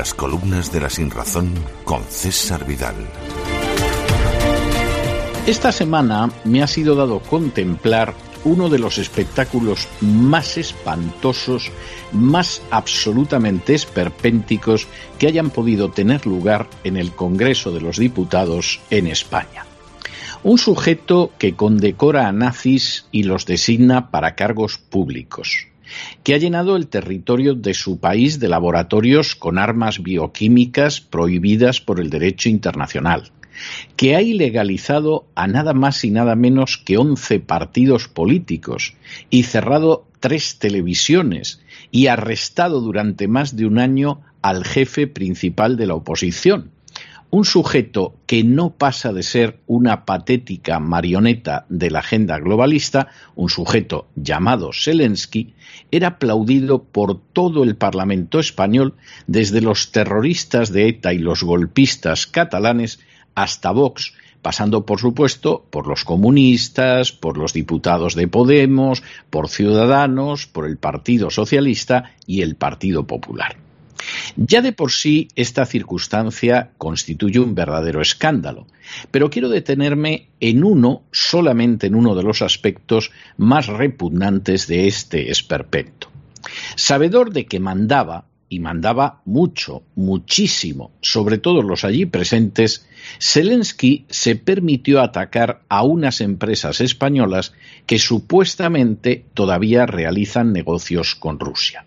Hablemos de la sinrazón con César Vidal. Esta semana me ha sido dado contemplar uno de los espectáculos más espantosos, más absolutamente esperpénticos que hayan podido tener lugar en el Congreso de los Diputados en España. Un sujeto que condecora a nazis y los designa para cargos públicos, que ha llenado el territorio de su país de laboratorios con armas bioquímicas prohibidas por el derecho internacional, que ha ilegalizado a nada más y nada menos que 11 partidos políticos y cerrado tres televisiones y arrestado durante más de un año al jefe principal de la oposición. Un sujeto que no pasa de ser una patética marioneta de la agenda globalista, un sujeto llamado Zelensky, era aplaudido por todo el Parlamento español, desde los terroristas de ETA y los golpistas catalanes hasta Vox, pasando por supuesto por los comunistas, por los diputados de Podemos, por Ciudadanos, por el Partido Socialista y el Partido Popular. Ya de por sí esta circunstancia constituye un verdadero escándalo, pero quiero detenerme en uno, solamente en uno de los aspectos más repugnantes de este esperpento. Sabedor de que mandaba, y mandaba mucho, muchísimo, sobre todos los allí presentes, Zelensky se permitió atacar a unas empresas españolas que supuestamente todavía realizan negocios con Rusia.